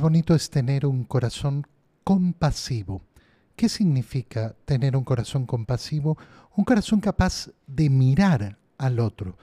Bonito es tener un corazón compasivo. ¿Qué significa tener un corazón compasivo? Un corazón capaz de mirar al otro,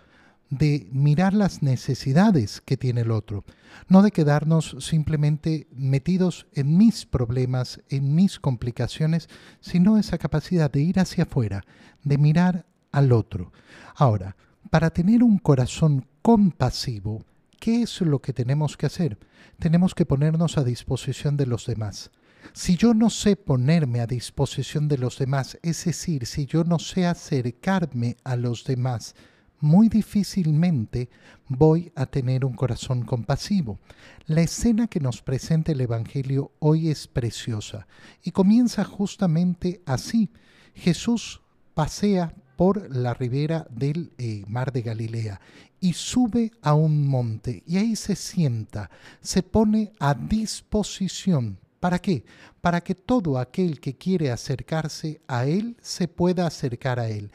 de mirar las necesidades que tiene el otro, no de quedarnos simplemente metidos en mis problemas, en mis complicaciones, sino esa capacidad de ir hacia afuera, de mirar al otro. Ahora, para tener un corazón compasivo, ¿qué es lo que tenemos que hacer? Tenemos que ponernos a disposición de los demás. Si yo no sé ponerme a disposición de los demás, es decir, si yo no sé acercarme a los demás, muy difícilmente voy a tener un corazón compasivo. La escena que nos presenta el Evangelio hoy es preciosa y comienza justamente así. Jesús pasea por la ribera del eh, mar de Galilea y sube a un monte y ahí se sienta, se pone a disposición. ¿Para qué? Para que todo aquel que quiere acercarse a Él se pueda acercar a Él.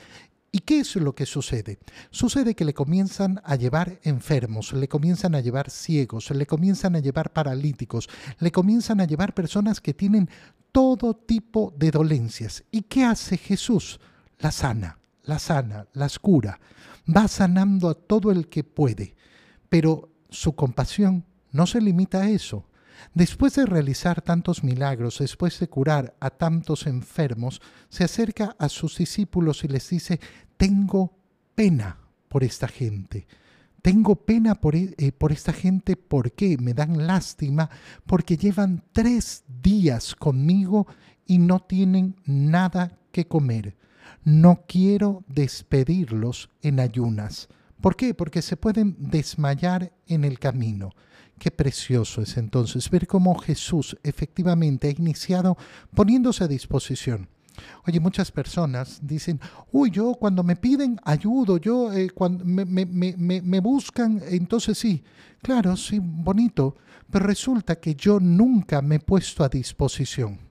¿Y qué es lo que sucede? Sucede que le comienzan a llevar enfermos, le comienzan a llevar ciegos, le comienzan a llevar paralíticos, le comienzan a llevar personas que tienen todo tipo de dolencias. ¿Y qué hace Jesús? La sana, la sana, las cura. Va sanando a todo el que puede. Pero su compasión no se limita a eso. Después de realizar tantos milagros, después de curar a tantos enfermos, se acerca a sus discípulos y les dice, tengo pena por esta gente. Tengo pena por, e, eh, por, esta gente porque me dan lástima, porque llevan tres días conmigo y no tienen nada que comer. No quiero despedirlos en ayunas. ¿Por qué? Porque se pueden desmayar en el camino. Qué precioso es entonces ver cómo Jesús efectivamente ha iniciado poniéndose a disposición. Oye, muchas personas dicen, uy, yo cuando me piden ayudo, yo eh, cuando me, me buscan, entonces sí, claro, sí, bonito, pero resulta que yo nunca me he puesto a disposición.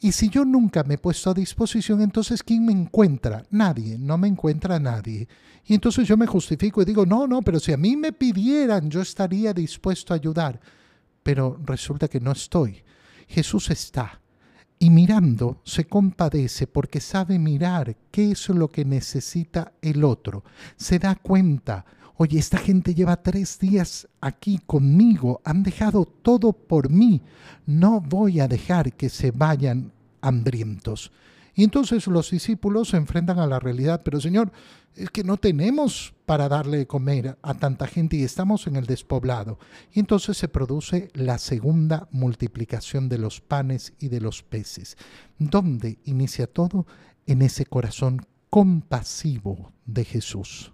Y si yo nunca me he puesto a disposición, entonces ¿quién me encuentra? Nadie, no me encuentra nadie. Y entonces yo me justifico y digo, no, no, pero si a mí me pidieran, yo estaría dispuesto a ayudar. Pero resulta que no estoy. Jesús está. Y mirando se compadece porque sabe mirar qué es lo que necesita el otro. Se da cuenta Oye, esta gente lleva tres días aquí conmigo, han dejado todo por mí, no voy a dejar que se vayan hambrientos. Y entonces los discípulos se enfrentan a la realidad, pero Señor, es que no tenemos para darle de comer a tanta gente y estamos en el despoblado. Y entonces se produce la segunda multiplicación de los panes y de los peces. ¿Dónde inicia todo? En ese corazón compasivo de Jesús.